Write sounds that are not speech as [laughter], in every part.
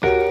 thank you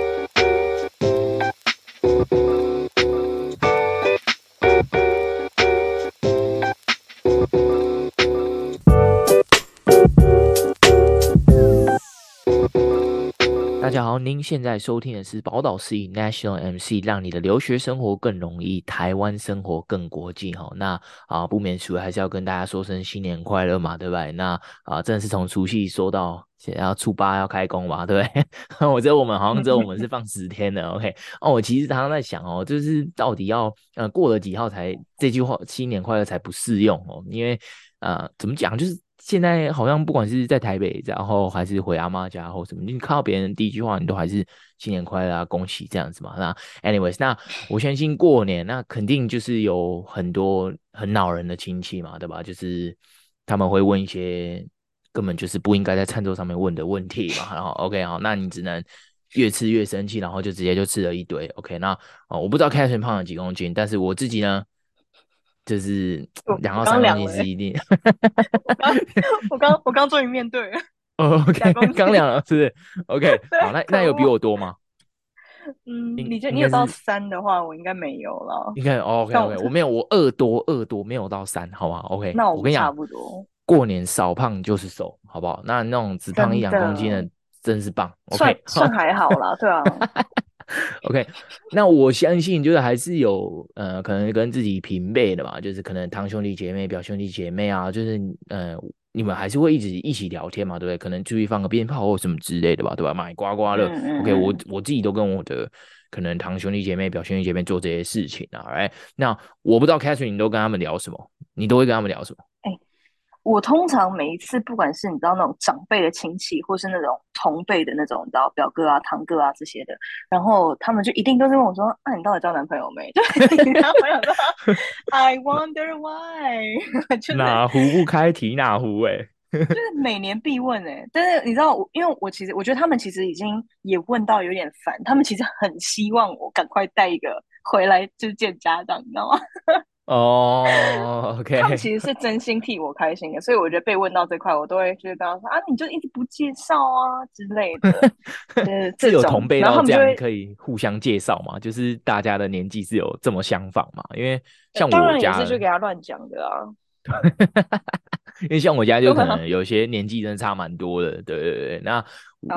您现在收听的是宝岛司仪 National MC，让你的留学生活更容易，台湾生活更国际哈。那啊，不免俗还是要跟大家说声新年快乐嘛，对不对？那啊，真的是从除夕说到现在要初八要开工嘛，对不对？[laughs] 我觉得我们好像只有我们是放十天的，OK？哦，我其实常常在想哦，就是到底要呃过了几号才这句话新年快乐才不适用哦，因为呃怎么讲就是。现在好像不管是在台北，然后还是回阿妈家或什么，你看到别人第一句话，你都还是新年快乐啊，恭喜这样子嘛。那 anyways，那我相信过年那肯定就是有很多很恼人的亲戚嘛，对吧？就是他们会问一些根本就是不应该在餐桌上面问的问题嘛。然后 [laughs] OK 好，那你只能越吃越生气，然后就直接就吃了一堆。OK，那哦，我不知道 Catherine 胖了几公斤，但是我自己呢？就是两到三公斤是一定。[laughs] 我刚我刚终于面对了。[laughs] 哦，OK，刚两了，是不是？OK，[laughs] 好，那那有比我多吗？嗯，你觉得你有到三的话，我应该没有了。应该 OK，OK，我没有，我二多二多，没有到三，好吧？OK，那我跟你讲，差不多。过年少胖就是瘦，好不好？那那种只胖一两公斤的，真是棒。算算还好啦，对啊。[laughs] OK，那我相信就是还是有呃，可能跟自己平辈的吧，就是可能堂兄弟姐妹、表兄弟姐妹啊，就是呃，你们还是会一直一起聊天嘛，对不对？可能注意放个鞭炮或什么之类的吧，对吧？买刮刮乐。嗯、OK，我我自己都跟我的可能堂兄弟姐妹、表兄弟姐妹做这些事情啊。哎，那我不知道 Catherine 你都跟他们聊什么？你都会跟他们聊什么？我通常每一次，不管是你知道那种长辈的亲戚，或是那种同辈的那种，你知道表哥啊、堂哥啊这些的，然后他们就一定都是问我说：“那、啊、你到底交男朋友没？” [laughs] 然后我想说：[laughs] “I wonder why。[laughs] ”哪壶不开提哪壶哎，就是每年必问哎、欸。但是你知道我，因为我其实我觉得他们其实已经也问到有点烦，他们其实很希望我赶快带一个回来就见家长，你知道吗？哦、oh,，OK，[laughs] 他们其实是真心替我开心的，所以我觉得被问到这块，我都会就是跟他说啊，你就一直不介绍啊之类的。[laughs] 呃，这有同辈到这样可以互相介绍嘛？就是大家的年纪是有这么相仿嘛？因为像我家，当然也是就给他乱讲的啊。[laughs] 因为像我家就 [laughs] 可能有些年纪真的差蛮多的，对对对。那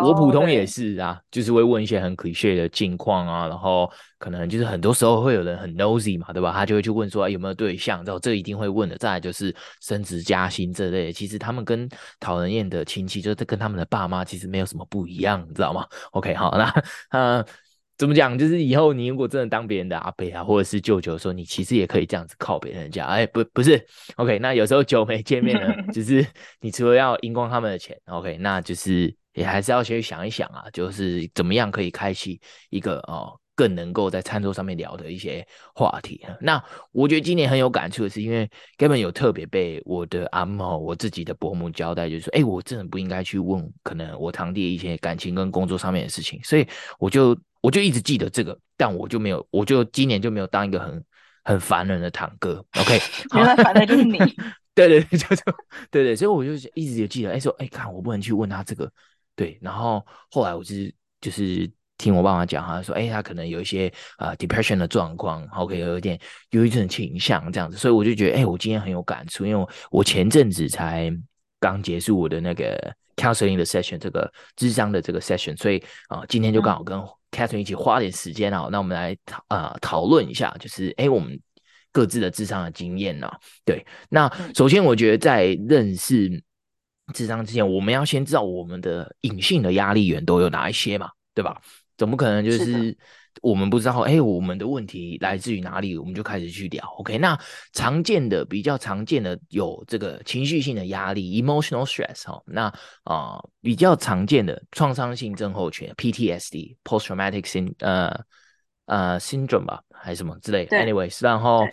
我普通也是啊，就是会问一些很 cliché 的近况啊，然后可能就是很多时候会有人很 nosy 嘛，对吧？他就会去问说、啊、有没有对象，然后这一定会问的。再来就是升职加薪这类，其实他们跟讨人厌的亲戚，就是跟他们的爸妈其实没有什么不一样，你知道吗？OK，好，那呃。[laughs] 怎么讲？就是以后你如果真的当别人的阿伯啊，或者是舅舅的时候，你其实也可以这样子靠别人家。哎，不，不是，OK。那有时候久没见面了，[laughs] 就是你除了要赢光他们的钱，OK，那就是也还是要先想一想啊，就是怎么样可以开启一个哦，更能够在餐桌上面聊的一些话题。那我觉得今年很有感触的是，因为根本有特别被我的阿嬷、我自己的伯母交代，就是说，哎，我真的不应该去问可能我堂弟一些感情跟工作上面的事情，所以我就。我就一直记得这个，但我就没有，我就今年就没有当一个很很烦人的堂哥。OK，[laughs] 原来烦的就是你。[laughs] 对对 [laughs] 对，就就对对，所以我就一直就记得，哎说，哎看我不能去问他这个，对。然后后来我就是就是听我爸妈讲，他说，哎他可能有一些啊、呃、depression 的状况，OK 有一点忧郁症倾向这样子，所以我就觉得，哎我今天很有感触，因为我我前阵子才刚结束我的那个 counseling 的 session，这个智商的这个 session，所以啊、呃、今天就刚好跟、嗯。Catherine 一起花点时间啊，那我们来讨啊讨论一下，就是哎，我们各自的智商的经验呢？对，那首先我觉得在认识智商之前，我们要先知道我们的隐性的压力源都有哪一些嘛，对吧？总不可能就是。我们不知道，哎，我们的问题来自于哪里？我们就开始去聊。OK，那常见的、比较常见的有这个情绪性的压力 （emotional stress） 哈。那啊、呃，比较常见的创伤性症候群 （PTSD，post-traumatic syn 呃呃 syndrome） 吧，还是什么之类的。Anyways，然后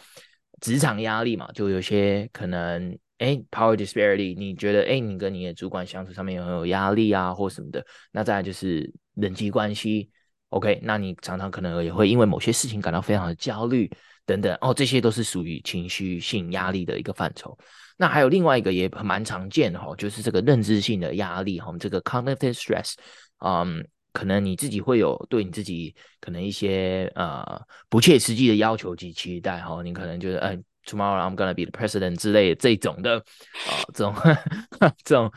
职场压力嘛，就有些可能，哎，power disparity，你觉得，哎，你跟你的主管相处上面有很有压力啊，或什么的。那再来就是人际关系。OK，那你常常可能也会因为某些事情感到非常的焦虑等等哦，这些都是属于情绪性压力的一个范畴。那还有另外一个也蛮常见的哈，就是这个认知性的压力哈，这个 cognitive stress，嗯，可能你自己会有对你自己可能一些呃不切实际的要求及期待哈，你可能觉得哎，tomorrow I'm gonna be the president 之类的这种的啊、这种 [laughs] 这种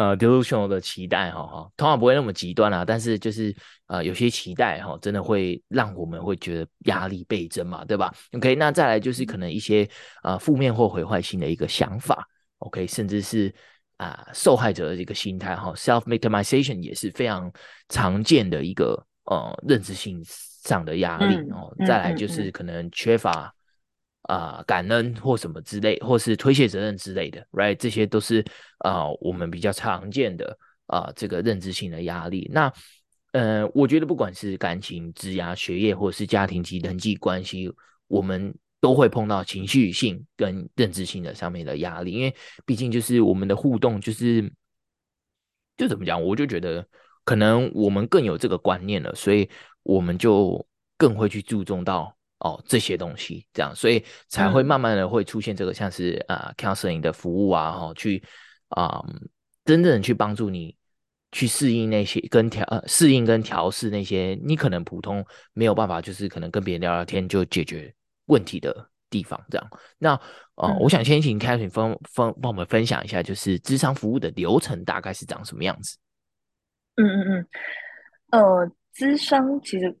呃 delusional 的期待哈哈，通常不会那么极端啊，但是就是呃有些期待哈，真的会让我们会觉得压力倍增嘛，对吧？OK，那再来就是可能一些呃负面或毁坏性的一个想法，OK，甚至是。啊，受害者的一个心态哈，self-victimization 也是非常常见的一个呃认知性上的压力哦。嗯、再来就是可能缺乏啊、感恩或什么之类，或是推卸责任之类的，right？这些都是啊、我们比较常见的啊、这个认知性的压力。那呃，我觉得不管是感情、职涯、学业，或是家庭及人际关系，我们。都会碰到情绪性跟认知性的上面的压力，因为毕竟就是我们的互动，就是就怎么讲，我就觉得可能我们更有这个观念了，所以我们就更会去注重到哦这些东西，这样，所以才会慢慢的会出现这个像是啊、呃、counseling 的服务啊，哈，去啊、呃、真正的去帮助你去适应那些跟调呃适应跟调试那些你可能普通没有办法，就是可能跟别人聊聊天就解决。问题的地方，这样，那呃，嗯、我想先请 Catherine 分分帮我们分享一下，就是咨商服务的流程大概是长什么样子？嗯嗯嗯，呃，咨商其实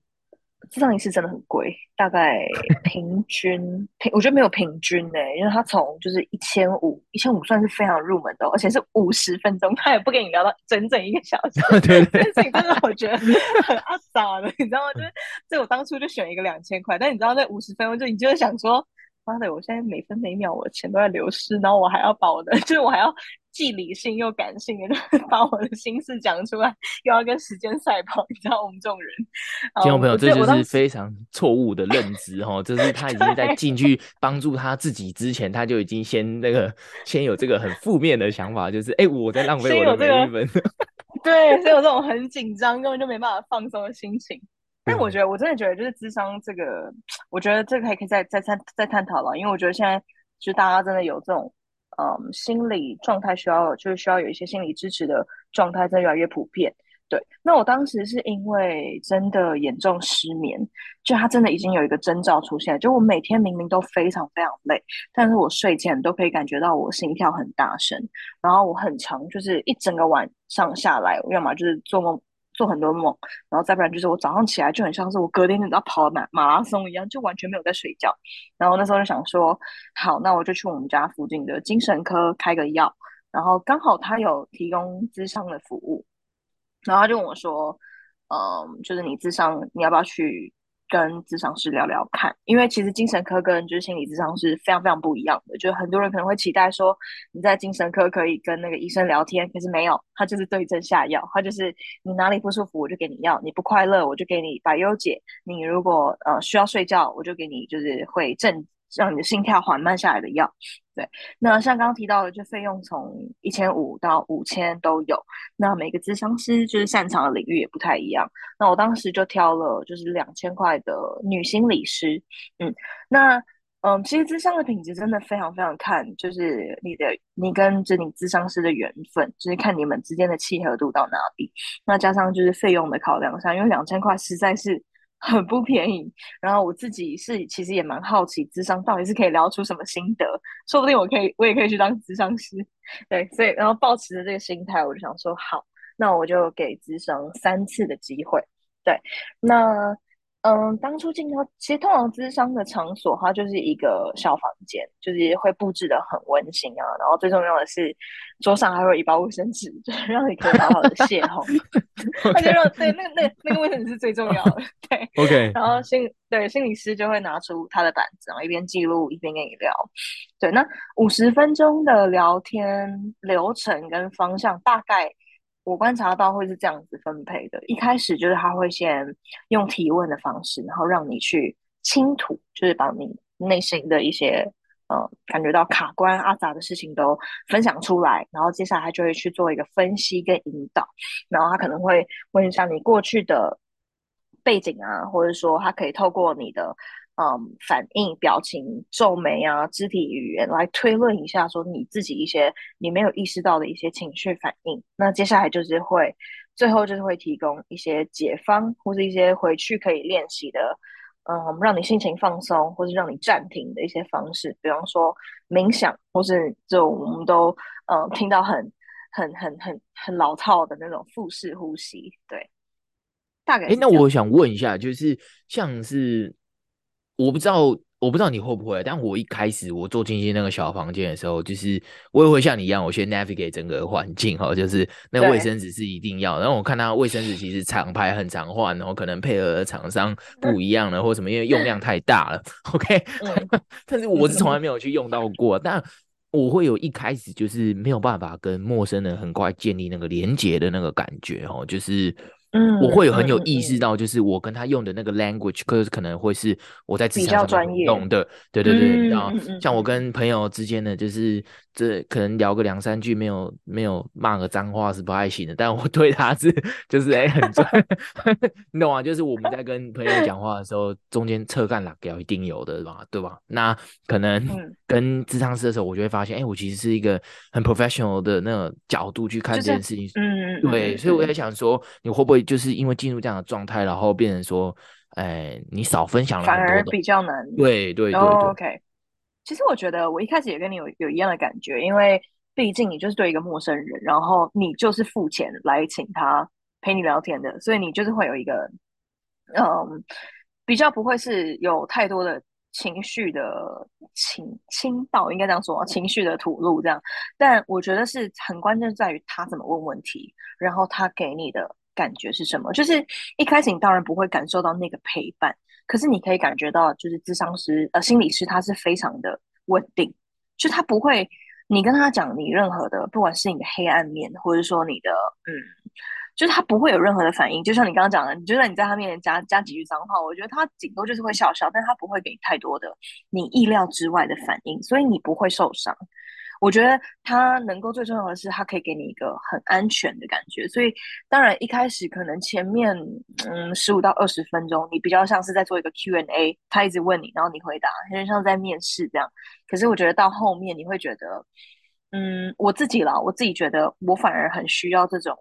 咨商一次真的很贵，大概 [laughs] 平均平，我觉得没有平均呢、欸，因为他从就是一千五，一千五算是非常入门的，而且是五十分钟，他也不跟你聊到整整一个小时。[laughs] 对，对，对，这真的我觉得很阿杂的，你知道吗？就是，所以我当初就选一个两千块，但你知道那五十分钟就你就会想说。妈的！我现在每分每秒我的钱都在流失，然后我还要把我的，就是我还要既理性又感性的，就是把我的心事讲出来，又要跟时间赛跑。你知道我们这种人，听众朋友，这就是非常错误的认知哈！就是他已经在进去帮助他自己之前，他就已经先那个先有这个很负面的想法，就是哎、欸，我在浪费我的每一 [laughs] 对，所以有这种很紧张，根本就没办法放松的心情。但我觉得，我真的觉得，就是智商这个，我觉得这个还可以再再再再探讨了，因为我觉得现在就大家真的有这种，嗯，心理状态需要，就是需要有一些心理支持的状态，真的越来越普遍。对，那我当时是因为真的严重失眠，就他真的已经有一个征兆出现，就我每天明明都非常非常累，但是我睡前都可以感觉到我心跳很大声，然后我很常就是一整个晚上下来，要么就是做梦。做很多梦，然后再不然就是我早上起来就很像是我隔天你知道跑马马拉松一样，就完全没有在睡觉。然后那时候就想说，好，那我就去我们家附近的精神科开个药。然后刚好他有提供咨商的服务，然后他就跟我说，嗯，就是你智商你要不要去？跟咨商师聊聊看，因为其实精神科跟就是心理咨商是非常非常不一样的。就很多人可能会期待说你在精神科可以跟那个医生聊天，可是没有，他就是对症下药，他就是你哪里不舒服我就给你药，你不快乐我就给你百忧解，你如果呃需要睡觉我就给你就是会镇。让你的心跳缓慢下来的药，对。那像刚刚提到的，就费用从一千五到五千都有。那每个咨商师就是擅长的领域也不太一样。那我当时就挑了就是两千块的女心理师，嗯。那嗯，其实咨商的品质真的非常非常看，就是你的你跟这你咨商师的缘分，就是看你们之间的契合度到哪里。那加上就是费用的考量上，因为两千块实在是。很不便宜，然后我自己是其实也蛮好奇，智商到底是可以聊出什么心得，说不定我可以，我也可以去当智商师，对，所以然后抱持着这个心态，我就想说好，那我就给智商三次的机会，对，那。嗯，当初进到其实通常咨商的场所，它就是一个小房间，就是会布置的很温馨啊。然后最重要的是，桌上还会有一包卫生纸，[laughs] 就是让你可以好好的邂逅。[laughs] 他就让对那个那个那个卫生纸是最重要的，[laughs] 对。OK。然后心对心理师就会拿出他的板子，然后一边记录一边跟你聊。对，那五十分钟的聊天流程跟方向大概。我观察到会是这样子分配的，一开始就是他会先用提问的方式，然后让你去倾吐，就是把你内心的一些呃感觉到卡关阿杂的事情都分享出来，然后接下来就会去做一个分析跟引导，然后他可能会问一下你过去的背景啊，或者说他可以透过你的。嗯，反应、表情、皱眉啊，肢体语言来推论一下，说你自己一些你没有意识到的一些情绪反应。那接下来就是会最后就是会提供一些解方，或是一些回去可以练习的，嗯，让你心情放松，或是让你暂停的一些方式，比方说冥想，或是这种我们都嗯听到很很很很很老套的那种腹式呼吸，对，大概。哎，那我想问一下，就是像是我不知道。我不知道你会不会，但我一开始我坐进去那个小房间的时候，就是我也会像你一样，我先 navigate 整个环境哈，就是那个卫生纸是一定要。然后我看他卫生纸其实厂牌很常换，然后可能配合的厂商不一样了，或什么，因为用量太大了。OK，[laughs] [laughs] 但是我是从来没有去用到过，但我会有一开始就是没有办法跟陌生人很快建立那个连接的那个感觉哦，就是。嗯，我会有很有意识到，就是我跟他用的那个 language，可是可能会是我在职场上懂的，对对对，然后像我跟朋友之间的，就是这可能聊个两三句，没有没有骂个脏话是不太行的，但我对他是就是哎、欸、很专，[laughs] 你懂吗？就是我们在跟朋友讲话的时候，中间侧干拉掉一定有的吧，对吧？那可能跟智商师的时候，我就会发现，哎、欸，我其实是一个很 professional 的那个角度去看这件事情，嗯嗯，对，所以我在想说，你会不会？就是因为进入这样的状态，然后变成说，哎，你少分享了，反而比较难。对对对，对、oh,，OK。其实我觉得我一开始也跟你有有一样的感觉，因为毕竟你就是对一个陌生人，然后你就是付钱来请他陪你聊天的，所以你就是会有一个，嗯，比较不会是有太多的。情绪的倾倾倒，应该这样说，情绪的吐露这样。但我觉得是很关键，在于他怎么问问题，然后他给你的感觉是什么。就是一开始你当然不会感受到那个陪伴，可是你可以感觉到，就是智商师呃心理师他是非常的稳定，就他不会，你跟他讲你任何的，不管是你的黑暗面，或者说你的嗯。就是他不会有任何的反应，就像你刚刚讲的，你觉得你在他面前加加几句脏话，我觉得他顶多就是会笑笑，但他不会给你太多的你意料之外的反应，所以你不会受伤。我觉得他能够最重要的是，他可以给你一个很安全的感觉。所以当然一开始可能前面嗯十五到二十分钟，你比较像是在做一个 Q&A，他一直问你，然后你回答，有点像在面试这样。可是我觉得到后面你会觉得，嗯，我自己啦，我自己觉得我反而很需要这种。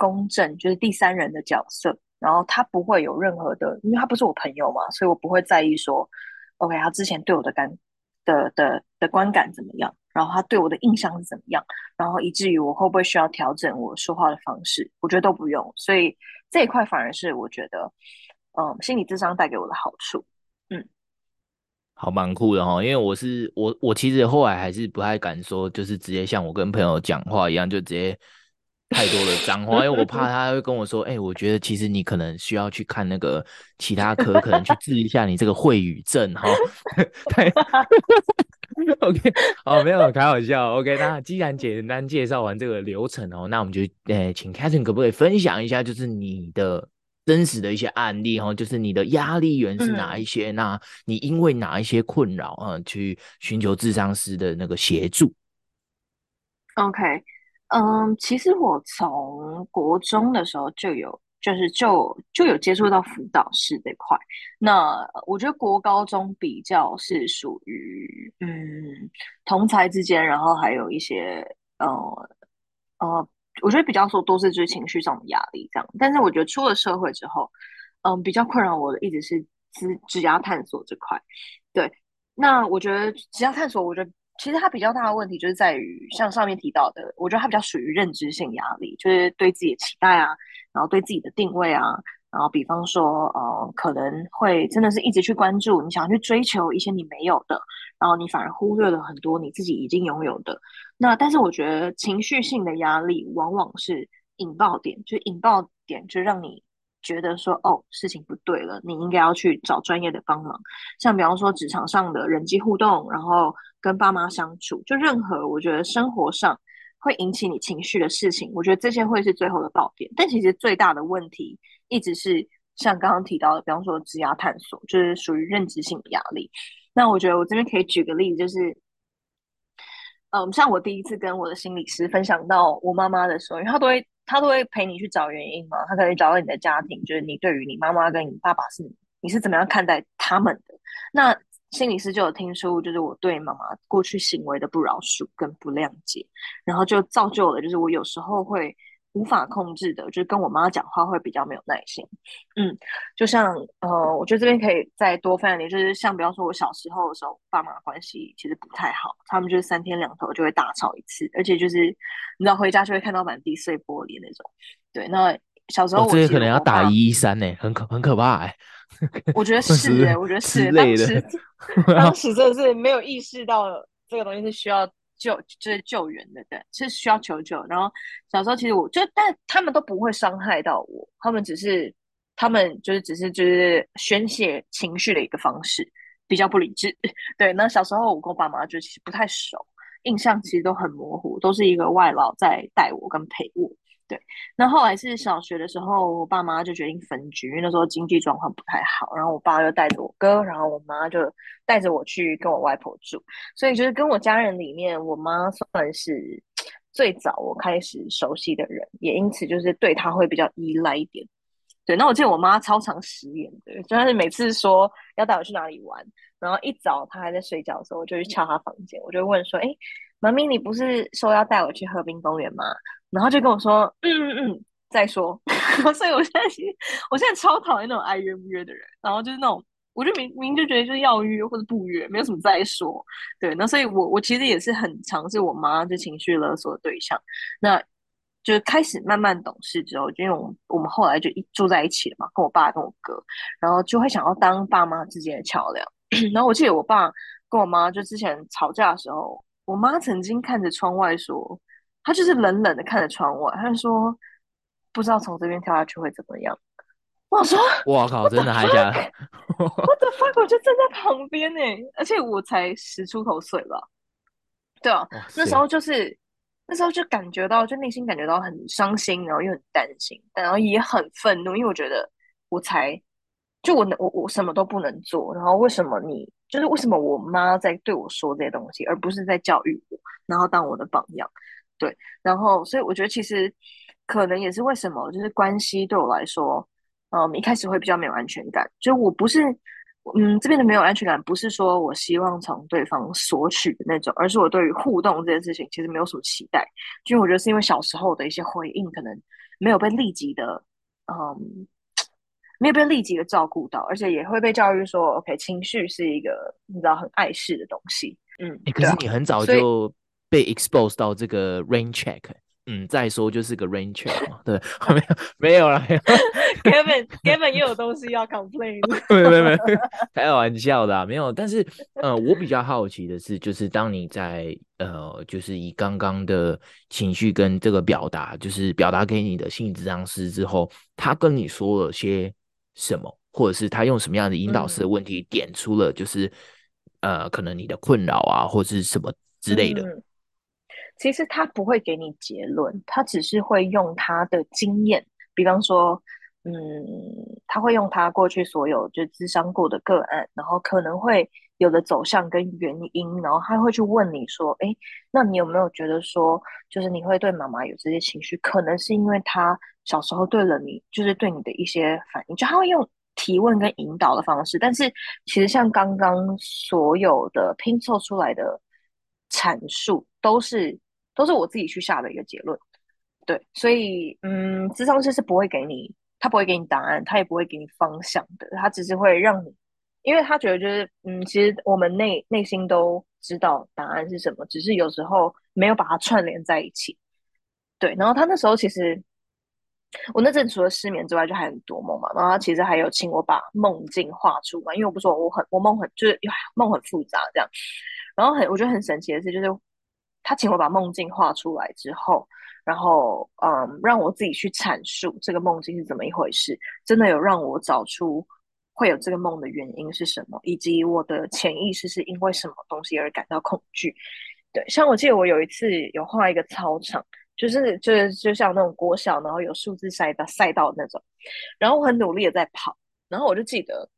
公正就是第三人的角色，然后他不会有任何的，因为他不是我朋友嘛，所以我不会在意说，OK，他之前对我的感的的的观感怎么样，然后他对我的印象是怎么样，然后以至于我会不会需要调整我说话的方式，我觉得都不用，所以这一块反而是我觉得，嗯，心理智商带给我的好处，嗯，好蛮酷的哈，因为我是我我其实后来还是不太敢说，就是直接像我跟朋友讲话一样，就直接。太多的脏话，因为我怕 [laughs] 他会跟我说：“哎、欸，我觉得其实你可能需要去看那个其他科，可能去治一下你这个秽语症。”哈，对 [laughs] [laughs] OK，好，没有开玩笑，OK。那既然简单介绍完这个流程哦，那我们就呃、欸，请 Catherine 可不可以分享一下，就是你的真实的一些案例哈，就是你的压力源是哪一些？嗯、那你因为哪一些困扰啊，去寻求智商师的那个协助？OK。嗯，其实我从国中的时候就有，就是就就有接触到辅导室这块。那我觉得国高中比较是属于嗯同才之间，然后还有一些呃呃，我觉得比较说都是就是情绪上的压力这样。但是我觉得出了社会之后，嗯，比较困扰我的一直是职职涯探索这块。对，那我觉得职涯探索，我觉得。其实它比较大的问题就是在于，像上面提到的，我觉得它比较属于认知性压力，就是对自己的期待啊，然后对自己的定位啊，然后比方说，呃，可能会真的是一直去关注，你想要去追求一些你没有的，然后你反而忽略了很多你自己已经拥有的。那但是我觉得情绪性的压力往往是引爆点，就引爆点就让你。觉得说哦，事情不对了，你应该要去找专业的帮忙。像比方说职场上的人际互动，然后跟爸妈相处，就任何我觉得生活上会引起你情绪的事情，我觉得这些会是最后的爆点。但其实最大的问题一直是像刚刚提到的，比方说职压探索，就是属于认知性的压力。那我觉得我这边可以举个例子，就是嗯，像我第一次跟我的心理师分享到我妈妈的时候，因为她都会。他都会陪你去找原因嘛，他可以找到你的家庭，就是你对于你妈妈跟你爸爸是你是怎么样看待他们的。那心理师就有听出，就是我对妈妈过去行为的不饶恕跟不谅解，然后就造就了，就是我有时候会无法控制的，就是跟我妈讲话会比较没有耐心。嗯，就像呃，我觉得这边可以再多分享一点，就是像比方说，我小时候的时候，爸妈关系其实不太好，他们就是三天两头就会大吵一次，而且就是你知道回家就会看到满地碎玻璃那种。对，那小时候我、哦、这个可能要打一一三呢，很可很可怕哎。[laughs] 我觉得是哎，我觉得是当时 [laughs] 当时真的是没有意识到这个东西是需要。救就是救援的，对，是需要求救。然后小时候其实我就，但他们都不会伤害到我，他们只是，他们就是只是就是宣泄情绪的一个方式，比较不理智。[laughs] 对，那小时候我跟我爸妈就其实不太熟，印象其实都很模糊，都是一个外劳在带我跟陪我。对，那后来是小学的时候，我爸妈就决定分居，因为那时候经济状况不太好。然后我爸就带着我哥，然后我妈就带着我去跟我外婆住。所以就是跟我家人里面，我妈算是最早我开始熟悉的人，也因此就是对她会比较依赖一点。对，那我记得我妈超常食言的，就是每次说要带我去哪里玩，然后一早她还在睡觉的时候，我就去敲她房间，我就问说：“哎，妈咪，你不是说要带我去河滨公园吗？”然后就跟我说，嗯嗯嗯，再说。[laughs] 所以我现在其实，我现在超讨厌那种爱约不约的人。然后就是那种，我就明明就觉得就是要约或者不约，没有什么再说。对，那所以我我其实也是很尝试我妈就情绪勒索的对象。那就是开始慢慢懂事之后，就因为我们我们后来就一住在一起了嘛，跟我爸跟我哥，然后就会想要当爸妈之间的桥梁。[coughs] 然后我记得我爸跟我妈就之前吵架的时候，我妈曾经看着窗外说。他就是冷冷的看着窗外，他就说：“不知道从这边跳下去会怎么样。”我说：“我靠，真的还假的？[laughs] ”我的 fuck，我就站在旁边呢，而且我才十出头岁吧。对啊，那时候就是那时候就感觉到，就内心感觉到很伤心，然后又很担心，然后也很愤怒，因为我觉得我才就我能我我什么都不能做，然后为什么你就是为什么我妈在对我说这些东西，而不是在教育我，然后当我的榜样。对，然后所以我觉得其实可能也是为什么，就是关系对我来说，嗯，一开始会比较没有安全感。就我不是，嗯，这边的没有安全感，不是说我希望从对方索取的那种，而是我对于互动这件事情其实没有什么期待。就我觉得是因为小时候的一些回应，可能没有被立即的，嗯，没有被立即的照顾到，而且也会被教育说，OK，情绪是一个你知道很碍事的东西。嗯，欸、可是你很早就。被 expose 到这个 rain check，嗯，再说就是个 rain check 嘛，对，没有没有了，[laughs] Kevin Kevin 又有东西要 complain，[laughs] 没有没有没有，开玩笑的、啊，没有。但是呃，我比较好奇的是，就是当你在呃，就是以刚刚的情绪跟这个表达，就是表达给你的心理治疗师之后，他跟你说了些什么，或者是他用什么样的引导式的问题点出了，就是、嗯、呃，可能你的困扰啊，或者是什么之类的。嗯其实他不会给你结论，他只是会用他的经验，比方说，嗯，他会用他过去所有就咨商过的个案，然后可能会有的走向跟原因，然后他会去问你说，哎，那你有没有觉得说，就是你会对妈妈有这些情绪，可能是因为他小时候对了你，就是对你的一些反应，就他会用提问跟引导的方式，但是其实像刚刚所有的拼凑出来的阐述都是。都是我自己去下的一个结论，对，所以嗯，智商师是不会给你，他不会给你答案，他也不会给你方向的，他只是会让你，因为他觉得就是嗯，其实我们内内心都知道答案是什么，只是有时候没有把它串联在一起，对。然后他那时候其实，我那阵除了失眠之外，就还很多梦嘛，然后他其实还有请我把梦境画出嘛，因为我不说我很我梦很就是梦很复杂这样，然后很我觉得很神奇的是就是。他请我把梦境画出来之后，然后嗯，让我自己去阐述这个梦境是怎么一回事，真的有让我找出会有这个梦的原因是什么，以及我的潜意识是因为什么东西而感到恐惧。对，像我记得我有一次有画一个操场，就是就是就像那种国小，然后有数字赛道赛道那种，然后我很努力的在跑，然后我就记得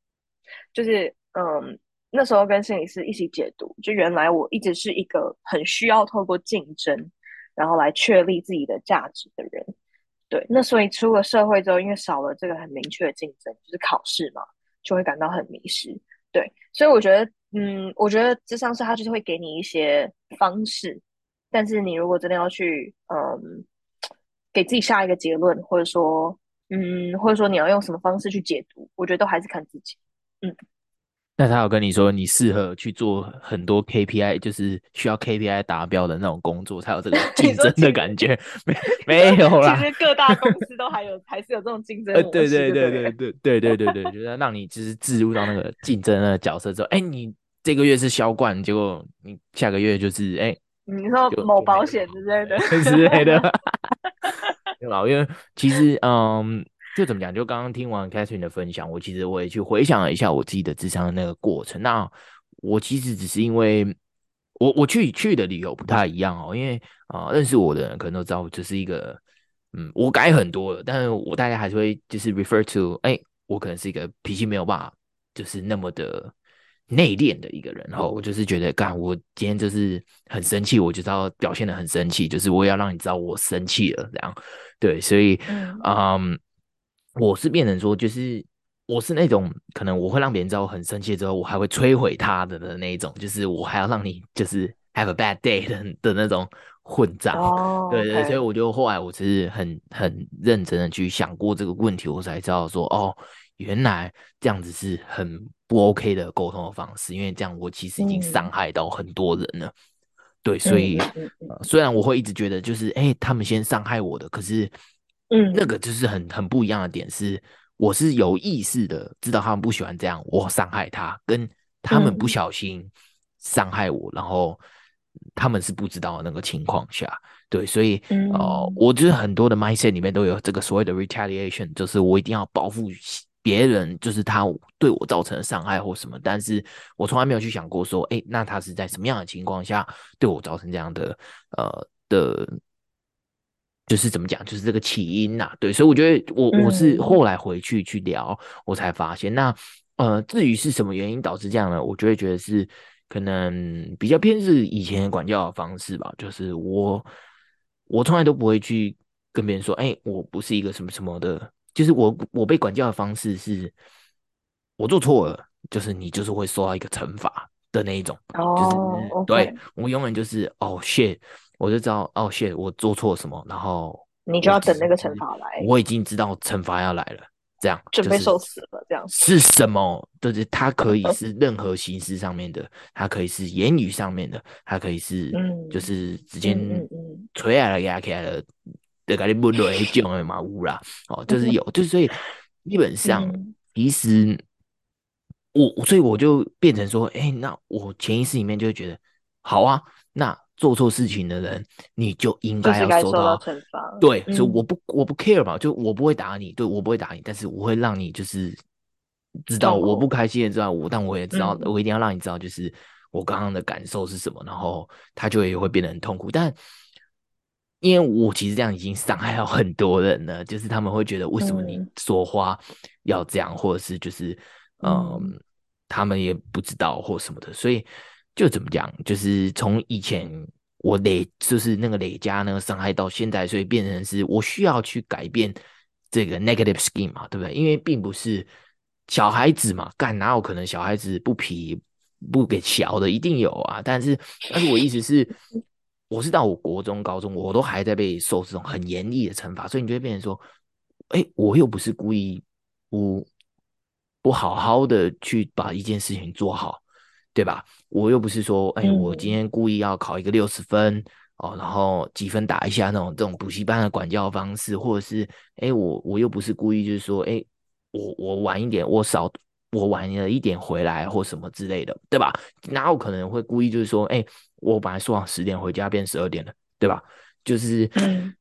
就是嗯。那时候跟心理师一起解读，就原来我一直是一个很需要透过竞争，然后来确立自己的价值的人。对，那所以出了社会之后，因为少了这个很明确的竞争，就是考试嘛，就会感到很迷失。对，所以我觉得，嗯，我觉得智商是他就是会给你一些方式，但是你如果真的要去，嗯，给自己下一个结论，或者说，嗯，或者说你要用什么方式去解读，我觉得都还是看自己。嗯，那他有跟你说你适合去做很多 KPI，就是需要 KPI 达标的那种工作，才有这个 [laughs] 竞争的感觉？[laughs] 没没有啦，其实各大公司都还有，[laughs] 还是有这种竞争。呃，对对对对对对对对对，就是让你就是置入到那个竞争的角色之后，哎，你这个月是销冠，结果你下个月就是哎。你说某保险之类的之类的，对吧？因为其实，嗯，就怎么讲？就刚刚听完 Catherine 的分享，我其实我也去回想了一下我自己的智商的那个过程。那我其实只是因为我我去去的理由不太一样哦，因为啊、呃，认识我的人可能都知道，我就是一个嗯，我改很多了，但是我大家还是会就是 refer to，哎，我可能是一个脾气没有办法，就是那么的。内敛的一个人，然后我就是觉得，干，我今天就是很生气，我就是要表现的很生气，就是我也要让你知道我生气了，这样，对，所以，嗯，嗯，我是变成说，就是我是那种可能我会让别人知道我很生气之后，我还会摧毁他的的那一种，就是我还要让你就是 have a bad day 的的那种混账，[laughs] 哦、对对.所以我就后来我是很很认真的去想过这个问题，我才知道说，哦。原来这样子是很不 OK 的沟通的方式，因为这样我其实已经伤害到很多人了。嗯、对，所以、呃、虽然我会一直觉得就是哎、欸，他们先伤害我的，可是嗯，那个就是很很不一样的点是，我是有意识的知道他们不喜欢这样，我伤害他，跟他们不小心伤害我，然后他们是不知道的那个情况下，对，所以哦、呃，我觉得很多的 mindset 里面都有这个所谓的 retaliation，就是我一定要报复。别人就是他对我造成的伤害或什么，但是我从来没有去想过说，哎，那他是在什么样的情况下对我造成这样的呃的，就是怎么讲，就是这个起因呐、啊？对，所以我觉得我我是后来回去去聊，我才发现，那呃，至于是什么原因导致这样呢？我就会觉得是可能比较偏是以前管教的方式吧，就是我我从来都不会去跟别人说，哎，我不是一个什么什么的。就是我我被管教的方式是，我做错了，就是你就是会受到一个惩罚的那一种，哦、就是.对我永远就是哦、oh, shit，我就知道哦、oh, shit，我做错什么，然后你就要等那个惩罚来。我已经知道惩罚要来了，这样准备受死了，这样是什么？就是它可以 [laughs] 是任何形式上面的，它可以是言语上面的，它可以是就是直接捶来了压起来了。对，感觉不对，就那嘛乌啦，哦，就是有，就是所以基本 [laughs] 上，其实我，所以我就变成说，哎，那我潜意识里面就会觉得，好啊，那做错事情的人，你就应该要受到惩罚。对，所以我不，我不 care 嘛，就我不会打你，对，我不会打你，但是我会让你就是知道我不开心的知道我，但我也知道，我一定要让你知道，就是我刚刚的感受是什么，然后他就也会变得很痛苦，但。因为我其实这样已经伤害到很多人了，就是他们会觉得为什么你说话要这样，嗯、或者是就是嗯，嗯，他们也不知道或什么的，所以就怎么讲，就是从以前我累就是那个累加那个伤害到现在，所以变成是我需要去改变这个 negative scheme 嘛，对不对？因为并不是小孩子嘛，干哪有可能小孩子不皮不给小的一定有啊，但是但是我意思是。我是到我国中、高中，我都还在被受这种很严厉的惩罚，所以你就会变成说，哎，我又不是故意不不好好的去把一件事情做好，对吧？我又不是说，哎，我今天故意要考一个六十分、嗯、哦，然后几分打一下那种这种补习班的管教方式，或者是，哎，我我又不是故意就是说，哎，我我晚一点，我少。我晚了一点回来或什么之类的，对吧？哪有可能会故意就是说，哎、欸，我本来说好十点回家变十二点了，对吧？就是，嗯、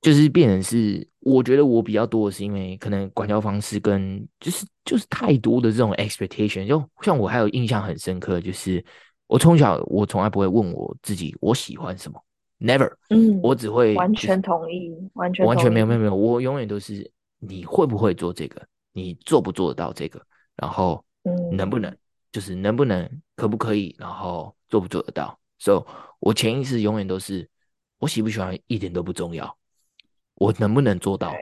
就是变成是，我觉得我比较多的是因为可能管教方式跟就是就是太多的这种 expectation，就像我还有印象很深刻，就是我从小我从来不会问我自己我喜欢什么，never，嗯，我只会、就是、完全同意，完全完全没有没有没有，我永远都是你会不会做这个。你做不做得到这个？然后能不能，嗯、就是能不能，可不可以？然后做不做得到？So，我潜意识永远都是，我喜不喜欢一点都不重要，我能不能做到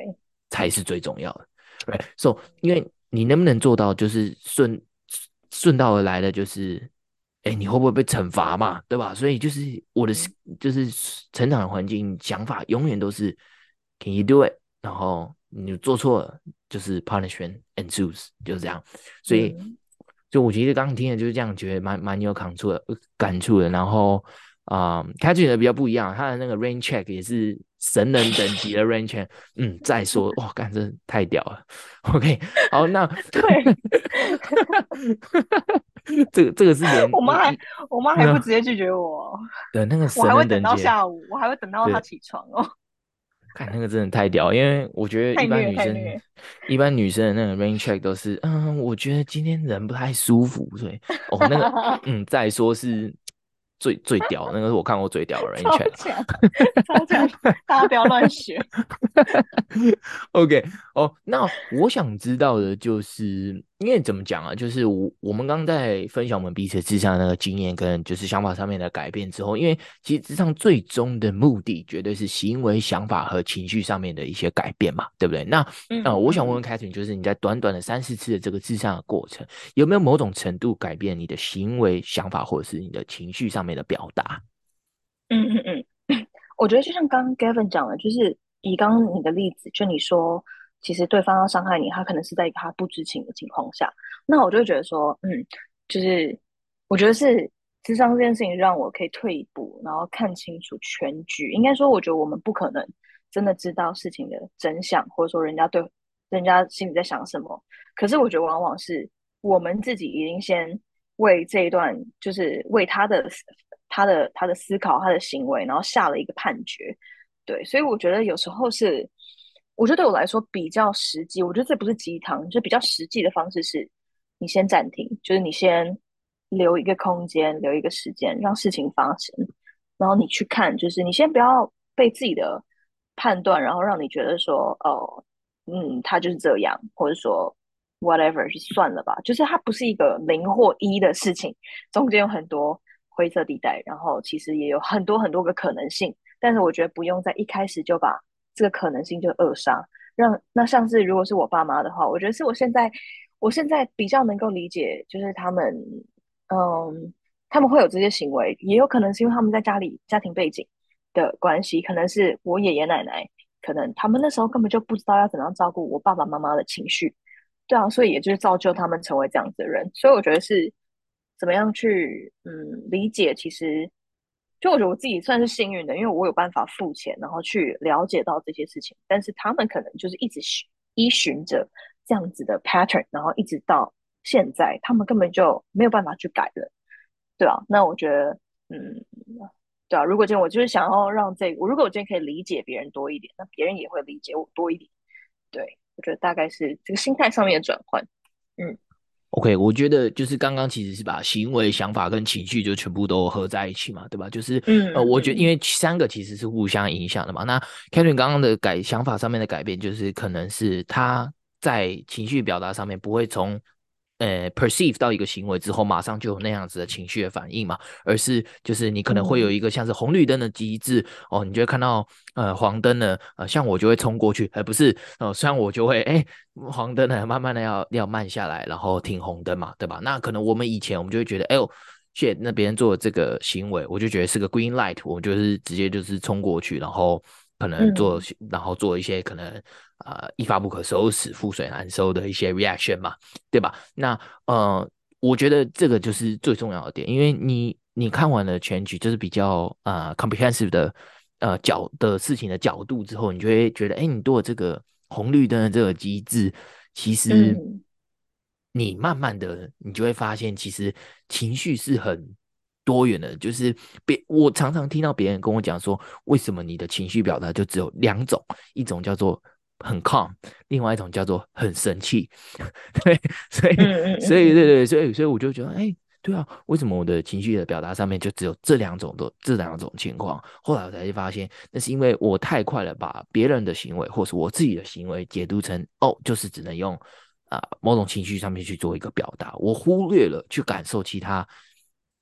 才是最重要的。Right？So，因为你能不能做到，就是顺顺道而来的，就是，哎，你会不会被惩罚嘛？对吧？所以就是我的，就是成长的环境想法永远都是，，Can you do it？然后你做错了，就是 punishment ensues，就是这样。所以，嗯、就我觉得刚刚听的就是这样，觉得蛮蛮有感触的，感触的。然后啊，开、呃、局的比较不一样，他的那个 rain check 也是神人等级的 rain check。嗯，再说，[laughs] 哇，干，真的太屌了。OK，好，那对，[laughs] 这个这个是连我妈还我妈还不直接拒绝我。对，那个神我还会等到下午，我还会等到她起床哦。看那个真的太屌，因为我觉得一般女生，一般女生的那个 rain check 都是，嗯，我觉得今天人不太舒服，所以哦，那个，[laughs] 嗯，再说是。最最屌，那个是我看过最屌的人。超强，超强，大家不要乱学。[laughs] OK，哦、oh，那我想知道的就是，因为怎么讲啊？就是我我们刚刚在分享我们彼此智商的那个经验跟就是想法上面的改变之后，因为其实智商最终的目的绝对是行为、想法和情绪上面的一些改变嘛，对不对？那嗯、呃，我想问问 Catherine，就是你在短短的三四次的这个智商的过程，有没有某种程度改变你的行为、想法或者是你的情绪上面的表达？嗯嗯嗯，[coughs] 我觉得就像刚刚 Gavin 讲的，就是。以刚刚你的例子，就你说，其实对方要伤害你，他可能是在他不知情的情况下，那我就觉得说，嗯，就是我觉得是智商这件事情让我可以退一步，然后看清楚全局。应该说，我觉得我们不可能真的知道事情的真相，或者说人家对人家心里在想什么。可是我觉得往往是我们自己已经先为这一段，就是为他的他的他的思考、他的行为，然后下了一个判决。对，所以我觉得有时候是，我觉得对我来说比较实际。我觉得这不是鸡汤，就比较实际的方式是，你先暂停，就是你先留一个空间，留一个时间，让事情发生，然后你去看，就是你先不要被自己的判断，然后让你觉得说，哦，嗯，他就是这样，或者说 whatever，就算了吧。就是它不是一个零或一的事情，中间有很多灰色地带，然后其实也有很多很多个可能性。但是我觉得不用在一开始就把这个可能性就扼杀，让那像是如果是我爸妈的话，我觉得是我现在我现在比较能够理解，就是他们嗯他们会有这些行为，也有可能是因为他们在家里家庭背景的关系，可能是我爷爷奶奶，可能他们那时候根本就不知道要怎样照顾我爸爸妈妈的情绪，对啊，所以也就是造就他们成为这样子的人，所以我觉得是怎么样去嗯理解其实。就我觉得我自己算是幸运的，因为我有办法付钱，然后去了解到这些事情。但是他们可能就是一直依循着这样子的 pattern，然后一直到现在，他们根本就没有办法去改了，对啊，那我觉得，嗯，对啊。如果今天我就是想要让这个，我如果我今天可以理解别人多一点，那别人也会理解我多一点。对，我觉得大概是这个心态上面的转换，嗯。OK，我觉得就是刚刚其实是把行为、想法跟情绪就全部都合在一起嘛，对吧？就是，嗯，呃，我觉得因为三个其实是互相影响的嘛。那 Catherine 刚刚的改想法上面的改变，就是可能是他在情绪表达上面不会从。呃，perceive 到一个行为之后，马上就有那样子的情绪的反应嘛，而是就是你可能会有一个像是红绿灯的机制、嗯、哦，你就会看到呃黄灯呢，呃像我就会冲过去，而、呃、不是呃像我就会哎黄灯呢，慢慢的要要慢下来，然后停红灯嘛，对吧？那可能我们以前我们就会觉得，哎呦，shit，那别人做的这个行为，我就觉得是个 green light，我就是直接就是冲过去，然后。可能做，嗯、然后做一些可能呃一发不可收拾、覆水难收的一些 reaction 嘛，对吧？那呃，我觉得这个就是最重要的点，因为你你看完了全局，就是比较呃 comprehensive 的呃角的事情的角度之后，你就会觉得，哎，你做这个红绿灯的这个机制，其实你慢慢的你就会发现，其实情绪是很。多元的，就是别我常常听到别人跟我讲说，为什么你的情绪表达就只有两种，一种叫做很 calm，另外一种叫做很生气。[laughs] 对，所以，所以，对对，所以，所以我就觉得，哎，对啊，为什么我的情绪的表达上面就只有这两种的这两种情况？后来我才发现，那是因为我太快了，把别人的行为或是我自己的行为解读成，哦，就是只能用啊、呃、某种情绪上面去做一个表达，我忽略了去感受其他。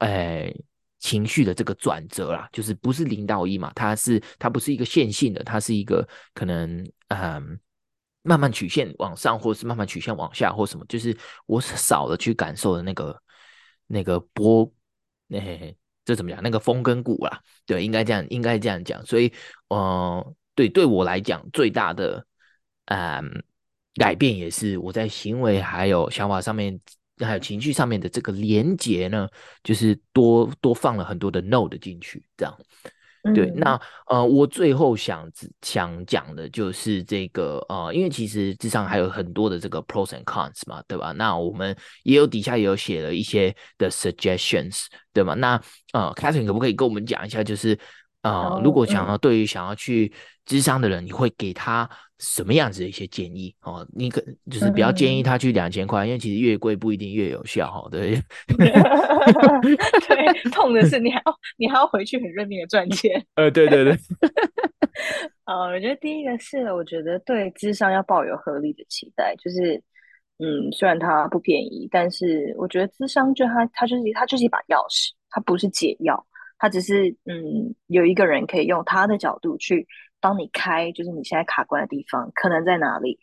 哎，情绪的这个转折啦，就是不是零到一嘛？它是它不是一个线性的，它是一个可能嗯慢慢曲线往上，或者是慢慢曲线往下，或什么，就是我少了去感受的那个那个波，哎，这怎么讲？那个风跟谷啦，对，应该这样，应该这样讲。所以，呃，对对我来讲最大的嗯改变也是我在行为还有想法上面还有情绪上面的这个连接呢，就是多多放了很多的 node 进去，这样。对，那呃，我最后想想讲的就是这个呃，因为其实之上还有很多的这个 pros and cons 嘛，对吧？那我们也有底下也有写了一些的 suggestions，对吗？那呃，Catherine 可不可以跟我们讲一下，就是呃，oh, 如果想要对于想要去智商的人，你会给他什么样子的一些建议哦？你可就是比较建议他去两千块，因为其实越贵不一定越有效哈。对，[laughs] 对，痛的是你还要你还要回去很认命的赚钱。呃，对对对。[laughs] 呃，我觉得第一个是，我觉得对智商要抱有合理的期待，就是嗯，虽然它不便宜，但是我觉得智商就它它就是它就是一把钥匙，它不是解药，他只是嗯，有一个人可以用他的角度去。帮你开，就是你现在卡关的地方可能在哪里？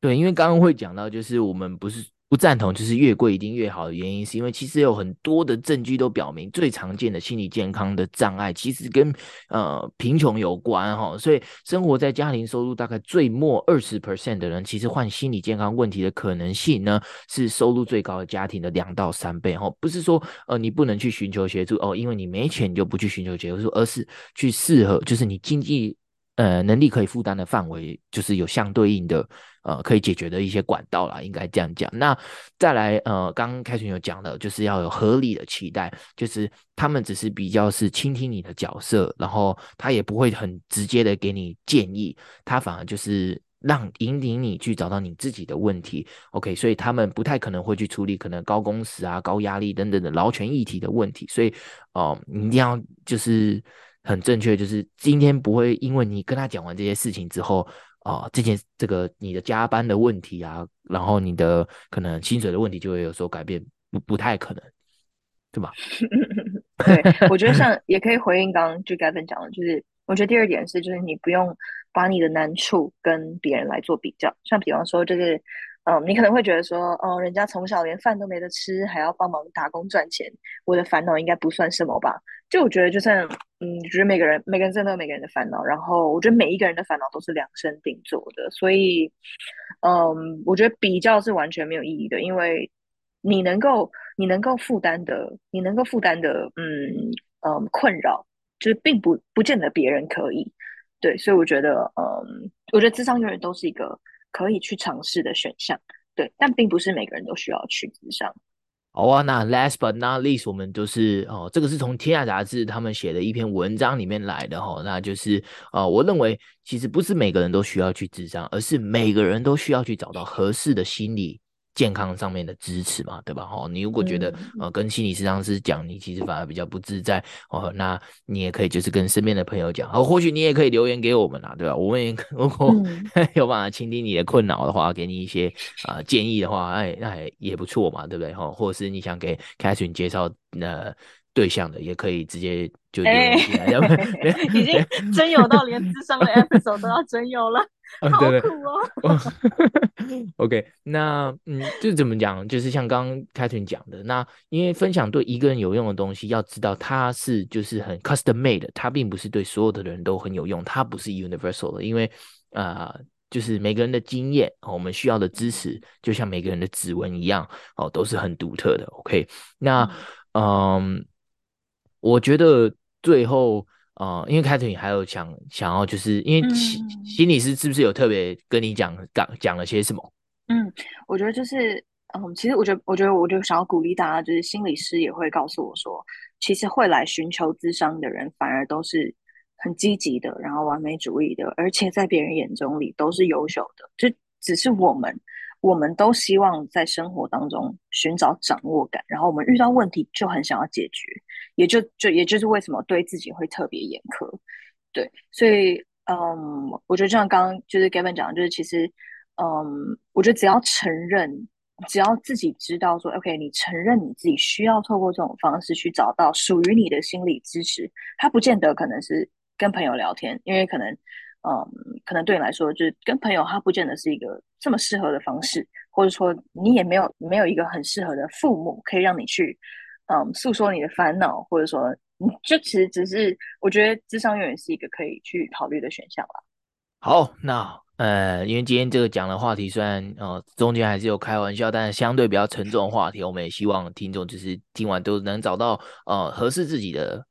对，因为刚刚会讲到，就是我们不是不赞同，就是越贵一定越好的原因，是因为其实有很多的证据都表明，最常见的心理健康的障碍其实跟呃贫穷有关哈。所以生活在家庭收入大概最末二十 percent 的人，其实患心理健康问题的可能性呢，是收入最高的家庭的两到三倍哈。不是说呃你不能去寻求协助哦，因为你没钱你就不去寻求协助，而是去适合，就是你经济。呃，能力可以负担的范围，就是有相对应的呃可以解决的一些管道啦，应该这样讲。那再来，呃，刚刚 Catherine 有讲的，就是要有合理的期待，就是他们只是比较是倾听你的角色，然后他也不会很直接的给你建议，他反而就是让引领你去找到你自己的问题。OK，所以他们不太可能会去处理可能高工时啊、高压力等等的劳权议题的问题。所以，哦、呃，你一定要就是。很正确，就是今天不会因为你跟他讲完这些事情之后，啊、这件这个你的加班的问题啊，然后你的可能薪水的问题就会有所改变，不不太可能，对吧？[laughs] 对，我觉得像也可以回应刚刚就 Gavin 讲的，就是我觉得第二点是，就是你不用把你的难处跟别人来做比较，像比方说就是。嗯，你可能会觉得说，哦，人家从小连饭都没得吃，还要帮忙打工赚钱，我的烦恼应该不算什么吧？就我觉得，就算，嗯，觉得每个人每个人真的有每个人的烦恼，然后我觉得每一个人的烦恼都是量身定做的，所以，嗯，我觉得比较是完全没有意义的，因为你能够你能够负担的，你能够负担的，嗯嗯，困扰，就是并不不见得别人可以，对，所以我觉得，嗯，我觉得智商永远都是一个。可以去尝试的选项，对，但并不是每个人都需要去智商。好啊，那 last but not least，我们就是哦，这个是从天下杂志他们写的一篇文章里面来的哈、哦，那就是呃，我认为其实不是每个人都需要去智商，而是每个人都需要去找到合适的心理。健康上面的支持嘛，对吧？哦，你如果觉得呃跟心理咨商师讲，你其实反而比较不自在哦，那你也可以就是跟身边的朋友讲，哦，或许你也可以留言给我们啦，对吧？我们也 [laughs] 如果 [laughs] 有办法倾听你的困扰的话，给你一些啊、呃、建议的话，哎，那也也不错嘛，对不对？哈，或者是你想给 Catherine 介绍呃对象的，也可以直接就留言进来，欸、[laughs] 已经真有到连智商的 episode 都要真有了。[laughs] 好苦哦。[laughs] OK，那嗯，就怎么讲？就是像刚刚 Catherine 讲的，那因为分享对一个人有用的东西，要知道它是就是很 custom made，它并不是对所有的人都很有用，它不是 universal 的。因为啊、呃，就是每个人的经验，我们需要的知识，就像每个人的指纹一样，哦，都是很独特的。OK，那嗯，我觉得最后。啊、呃，因为 Catherine 还有想想要，就是因为心、嗯、心理师是不是有特别跟你讲讲讲了些什么？嗯，我觉得就是，嗯，其实我觉得，我觉得，我就想要鼓励大家，就是心理师也会告诉我说，其实会来寻求咨商的人，反而都是很积极的，然后完美主义的，而且在别人眼中里都是优秀的，就只是我们。我们都希望在生活当中寻找掌握感，然后我们遇到问题就很想要解决，也就就也就是为什么对自己会特别严苛，对，所以嗯，我觉得就像刚刚就是 Gavin 讲的，就是其实嗯，我觉得只要承认，只要自己知道说 OK，你承认你自己需要透过这种方式去找到属于你的心理支持，它不见得可能是跟朋友聊天，因为可能。嗯，可能对你来说，就是跟朋友，他不见得是一个这么适合的方式，或者说你也没有没有一个很适合的父母可以让你去，嗯，诉说你的烦恼，或者说，你就其实只是，我觉得智商永远是一个可以去考虑的选项啦。好，那呃，因为今天这个讲的话题虽然呃中间还是有开玩笑，但是相对比较沉重的话题，我们也希望听众就是听完都能找到呃合适自己的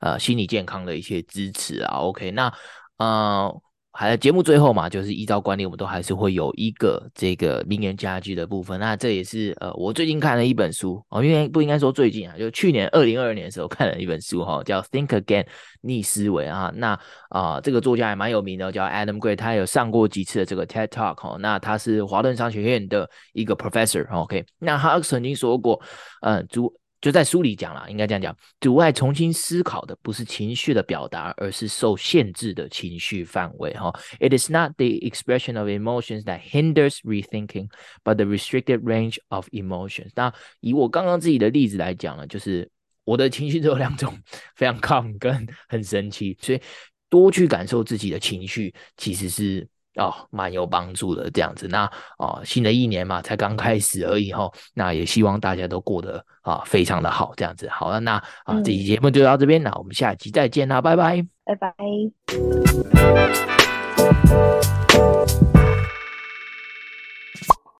呃心理健康的一些支持啊。OK，那呃。还有节目最后嘛，就是依照惯例，我们都还是会有一个这个名言佳句的部分。那这也是呃，我最近看了一本书哦，因为不应该说最近啊，就去年二零二二年的时候看了一本书哈，叫《Think Again》逆思维啊。那啊、呃，这个作家还蛮有名的，叫 Adam Grant，他有上过几次的这个 TED Talk 哈。那他是华顿商学院的一个 Professor，OK。那他曾经说过，嗯，主。就在书里讲了，应该这样讲：阻碍重新思考的不是情绪的表达，而是受限制的情绪范围。哈，It is not the expression of emotions that hinders rethinking, but the restricted range of emotions。那以我刚刚自己的例子来讲呢，就是我的情绪只有两种，非常 calm 跟很生气，所以多去感受自己的情绪，其实是。哦，蛮有帮助的这样子。那哦，新的一年嘛，才刚开始而已哈。那也希望大家都过得啊非常的好这样子。好了，那啊这期节目就到这边，那我们下期再见啦，拜拜，拜拜。